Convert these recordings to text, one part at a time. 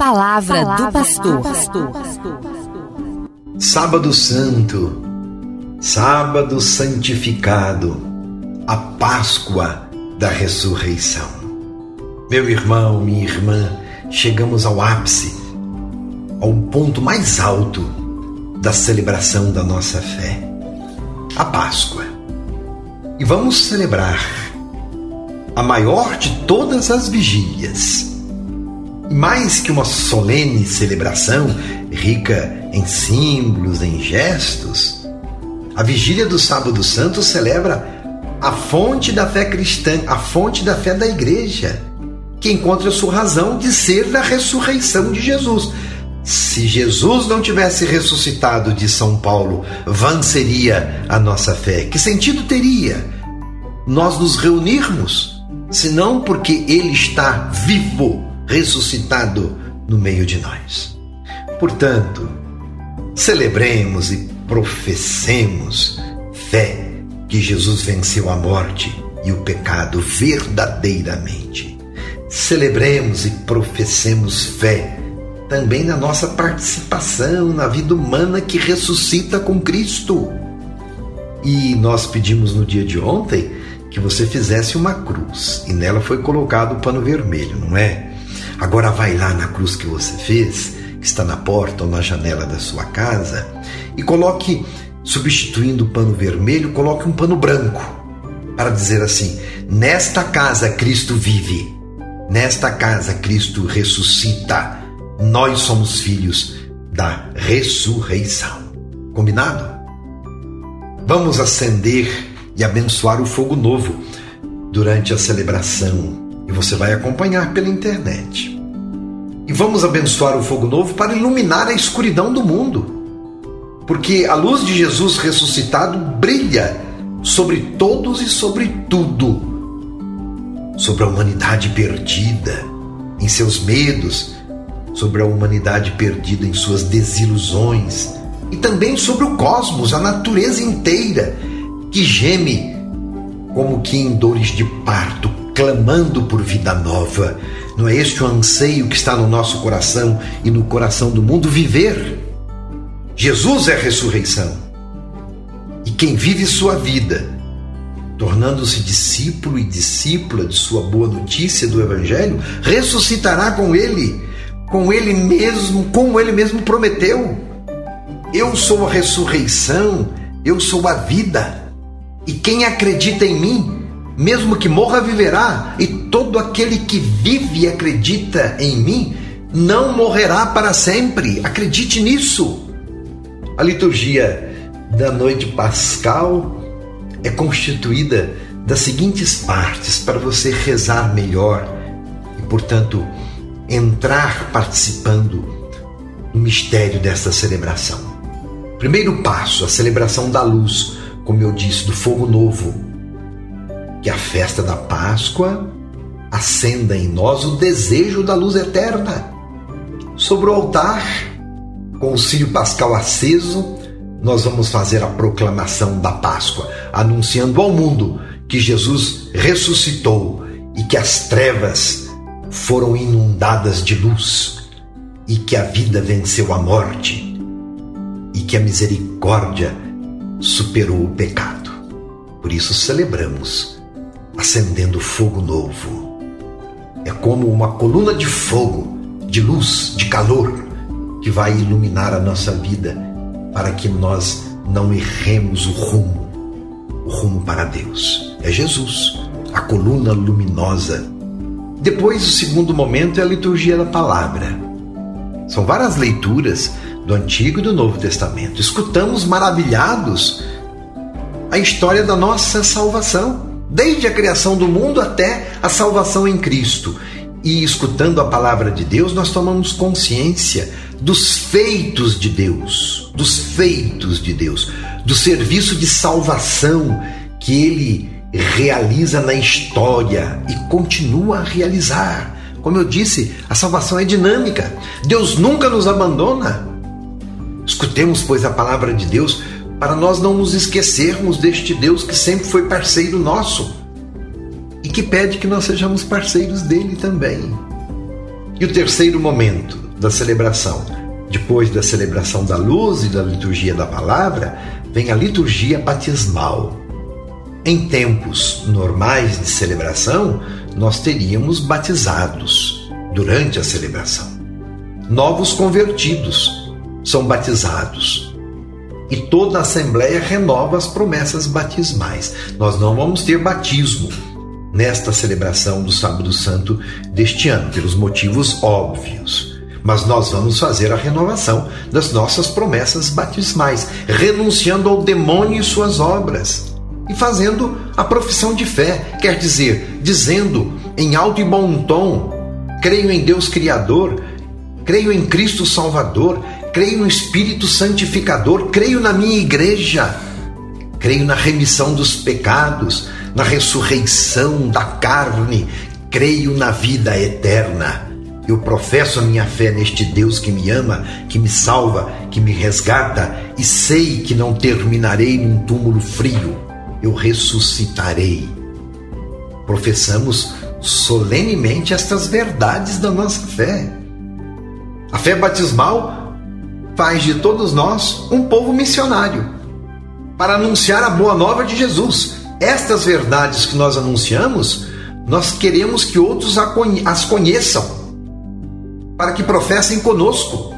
palavra, palavra do pastor. Sábado Santo, Sábado Santificado, a Páscoa da Ressurreição. Meu irmão, minha irmã, chegamos ao ápice, ao ponto mais alto da celebração da nossa fé, a Páscoa. E vamos celebrar a maior de todas as vigílias. Mais que uma solene celebração rica em símbolos, em gestos, a vigília do Sábado Santo celebra a fonte da fé cristã, a fonte da fé da igreja, que encontra sua razão de ser da ressurreição de Jesus. Se Jesus não tivesse ressuscitado de São Paulo, vã seria a nossa fé. Que sentido teria nós nos reunirmos, senão porque Ele está vivo, ressuscitado no meio de nós? Portanto, celebremos e professemos fé que Jesus venceu a morte e o pecado verdadeiramente. Celebremos e professemos fé também na nossa participação na vida humana que ressuscita com Cristo. E nós pedimos no dia de ontem que você fizesse uma cruz e nela foi colocado o pano vermelho, não é? Agora vai lá na cruz que você fez, que está na porta ou na janela da sua casa, e coloque substituindo o pano vermelho, coloque um pano branco para dizer assim: Nesta casa Cristo vive, nesta casa Cristo ressuscita, nós somos filhos da ressurreição. Combinado? Vamos acender e abençoar o fogo novo durante a celebração e você vai acompanhar pela internet. E vamos abençoar o fogo novo para iluminar a escuridão do mundo porque a luz de Jesus ressuscitado brilha sobre todos e sobre tudo, sobre a humanidade perdida em seus medos, sobre a humanidade perdida em suas desilusões e também sobre o cosmos, a natureza inteira que geme como que em dores de parto, clamando por vida nova. Não é este o anseio que está no nosso coração e no coração do mundo viver? Jesus é a ressurreição. E quem vive sua vida, tornando-se discípulo e discípula de sua boa notícia do Evangelho, ressuscitará com ele, com ele mesmo, como ele mesmo prometeu. Eu sou a ressurreição, eu sou a vida. E quem acredita em mim, mesmo que morra, viverá. E todo aquele que vive e acredita em mim, não morrerá para sempre. Acredite nisso. A liturgia da noite pascal é constituída das seguintes partes para você rezar melhor e, portanto, entrar participando no mistério desta celebração. Primeiro passo, a celebração da luz, como eu disse, do fogo novo, que a festa da Páscoa acenda em nós o desejo da luz eterna. Sobre o altar, com o Círio Pascal aceso, nós vamos fazer a proclamação da Páscoa, anunciando ao mundo que Jesus ressuscitou e que as trevas foram inundadas de luz e que a vida venceu a morte e que a misericórdia superou o pecado. Por isso celebramos acendendo fogo novo. É como uma coluna de fogo, de luz, de calor que vai iluminar a nossa vida para que nós não erremos o rumo, o rumo para Deus. É Jesus, a coluna luminosa. Depois, o segundo momento é a liturgia da palavra. São várias leituras do Antigo e do Novo Testamento. Escutamos maravilhados a história da nossa salvação, desde a criação do mundo até a salvação em Cristo. E escutando a palavra de Deus, nós tomamos consciência dos feitos de Deus, dos feitos de Deus, do serviço de salvação que ele realiza na história e continua a realizar. Como eu disse, a salvação é dinâmica. Deus nunca nos abandona. Escutemos, pois, a palavra de Deus para nós não nos esquecermos deste Deus que sempre foi parceiro nosso e que pede que nós sejamos parceiros dele também. E o terceiro momento, da celebração. Depois da celebração da luz e da liturgia da palavra, vem a liturgia batismal. Em tempos normais de celebração, nós teríamos batizados durante a celebração. Novos convertidos são batizados. E toda a Assembleia renova as promessas batismais. Nós não vamos ter batismo nesta celebração do Sábado Santo deste ano, pelos motivos óbvios. Mas nós vamos fazer a renovação das nossas promessas batismais, renunciando ao demônio e suas obras e fazendo a profissão de fé, quer dizer, dizendo em alto e bom tom: creio em Deus Criador, creio em Cristo Salvador, creio no Espírito Santificador, creio na minha igreja, creio na remissão dos pecados, na ressurreição da carne, creio na vida eterna. Eu professo a minha fé neste Deus que me ama, que me salva, que me resgata e sei que não terminarei num túmulo frio. Eu ressuscitarei. Professamos solenemente estas verdades da nossa fé. A fé batismal faz de todos nós um povo missionário para anunciar a boa nova de Jesus. Estas verdades que nós anunciamos, nós queremos que outros as conheçam para que professem conosco.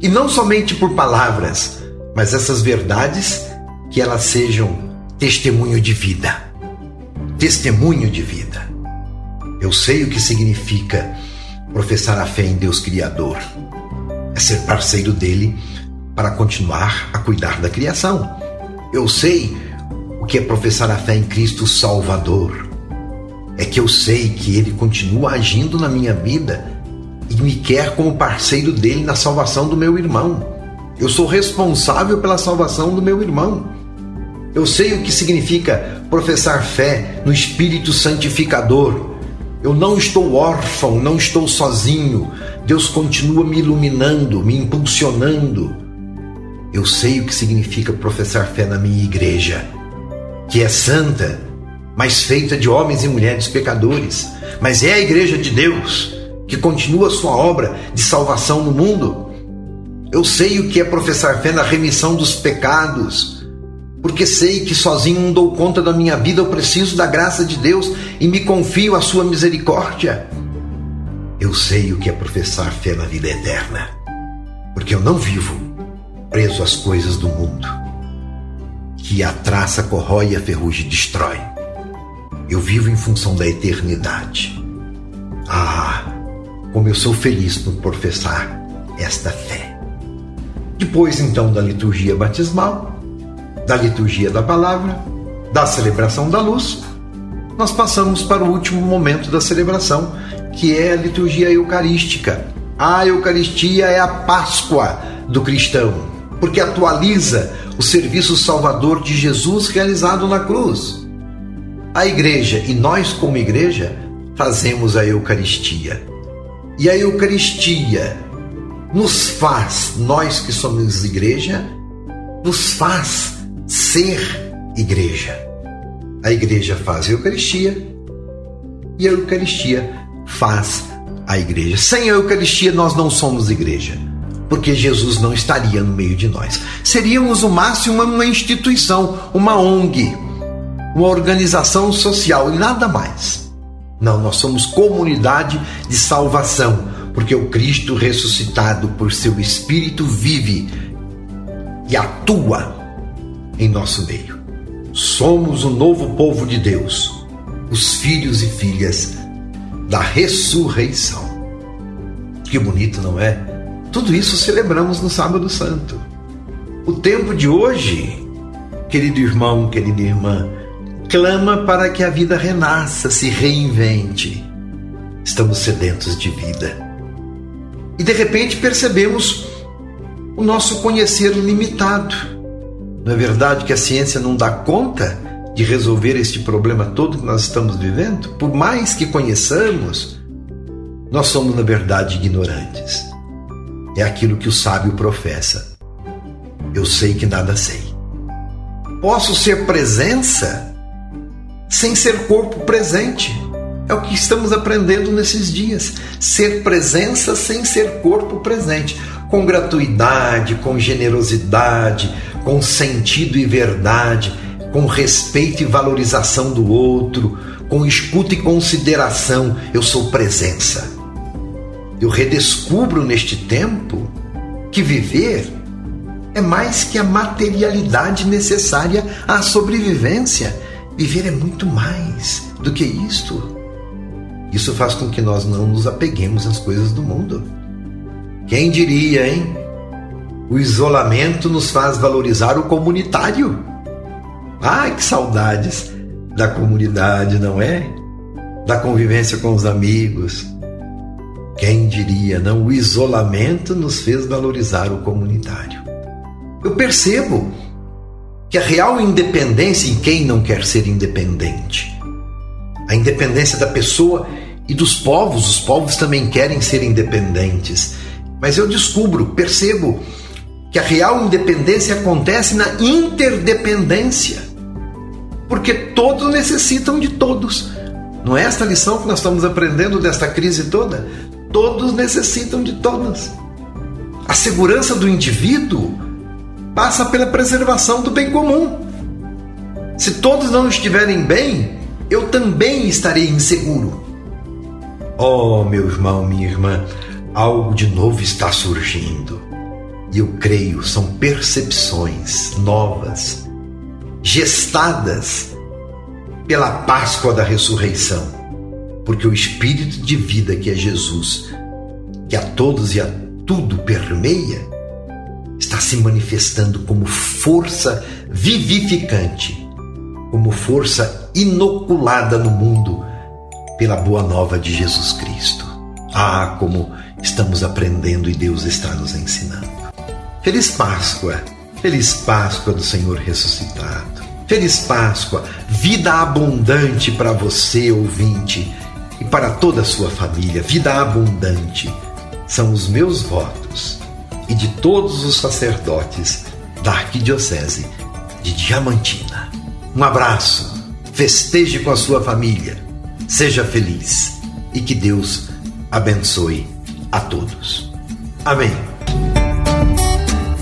E não somente por palavras, mas essas verdades que elas sejam testemunho de vida. Testemunho de vida. Eu sei o que significa professar a fé em Deus Criador. É ser parceiro dele para continuar a cuidar da criação. Eu sei o que é professar a fé em Cristo Salvador. É que eu sei que ele continua agindo na minha vida e me quer como parceiro dele na salvação do meu irmão. Eu sou responsável pela salvação do meu irmão. Eu sei o que significa professar fé no Espírito Santificador. Eu não estou órfão, não estou sozinho. Deus continua me iluminando, me impulsionando. Eu sei o que significa professar fé na minha igreja, que é santa, mas feita de homens e mulheres pecadores, mas é a igreja de Deus que continua sua obra de salvação no mundo. Eu sei o que é professar fé na remissão dos pecados, porque sei que sozinho não dou conta da minha vida, eu preciso da graça de Deus e me confio à sua misericórdia. Eu sei o que é professar fé na vida eterna, porque eu não vivo preso às coisas do mundo, que a traça corrói e a ferrugem destrói. Eu vivo em função da eternidade. Ah, como eu sou feliz por professar esta fé. Depois, então, da liturgia batismal, da liturgia da palavra, da celebração da luz, nós passamos para o último momento da celebração, que é a liturgia eucarística. A Eucaristia é a Páscoa do cristão, porque atualiza o serviço salvador de Jesus realizado na cruz. A igreja e nós, como igreja, fazemos a Eucaristia. E a Eucaristia nos faz, nós que somos igreja, nos faz ser igreja. A igreja faz a Eucaristia e a Eucaristia faz a igreja. Sem a Eucaristia nós não somos igreja, porque Jesus não estaria no meio de nós. Seríamos o máximo uma instituição, uma ONG, uma organização social e nada mais. Não, nós somos comunidade de salvação, porque o Cristo ressuscitado por seu Espírito vive e atua em nosso meio. Somos o novo povo de Deus, os filhos e filhas da ressurreição. Que bonito, não é? Tudo isso celebramos no Sábado Santo. O tempo de hoje, querido irmão, querida irmã, clama para que a vida renasça, se reinvente. Estamos sedentos de vida. E de repente percebemos o nosso conhecer limitado. Não é verdade que a ciência não dá conta de resolver este problema todo que nós estamos vivendo? Por mais que conheçamos, nós somos, na verdade, ignorantes. É aquilo que o sábio professa. Eu sei que nada sei. Posso ser presença sem ser corpo presente. É o que estamos aprendendo nesses dias. Ser presença sem ser corpo presente. Com gratuidade, com generosidade, com sentido e verdade, com respeito e valorização do outro, com escuta e consideração. Eu sou presença. Eu redescubro neste tempo que viver é mais que a materialidade necessária à sobrevivência. Viver é muito mais do que isto. Isso faz com que nós não nos apeguemos às coisas do mundo. Quem diria, hein? O isolamento nos faz valorizar o comunitário. Ai, que saudades da comunidade, não é? Da convivência com os amigos. Quem diria, não? O isolamento nos fez valorizar o comunitário. Eu percebo que a real independência em quem não quer ser independente a independência da pessoa e dos povos. Os povos também querem ser independentes. Mas eu descubro, percebo que a real independência acontece na interdependência. Porque todos necessitam de todos. Não é esta lição que nós estamos aprendendo desta crise toda? Todos necessitam de todos. A segurança do indivíduo passa pela preservação do bem comum. Se todos não estiverem bem, eu também estarei inseguro. Oh, meu irmão, minha irmã, algo de novo está surgindo. E eu creio, são percepções novas, gestadas pela Páscoa da ressurreição. Porque o Espírito de vida que é Jesus, que a todos e a tudo permeia, está se manifestando como força vivificante como força inoculada no mundo pela boa nova de Jesus Cristo. Ah, como estamos aprendendo e Deus está nos ensinando. Feliz Páscoa, feliz Páscoa do Senhor ressuscitado. Feliz Páscoa, vida abundante para você, ouvinte, e para toda a sua família. Vida abundante são os meus votos e de todos os sacerdotes da Arquidiocese de Diamantina. Um abraço, festeje com a sua família, seja feliz e que Deus abençoe a todos. Amém.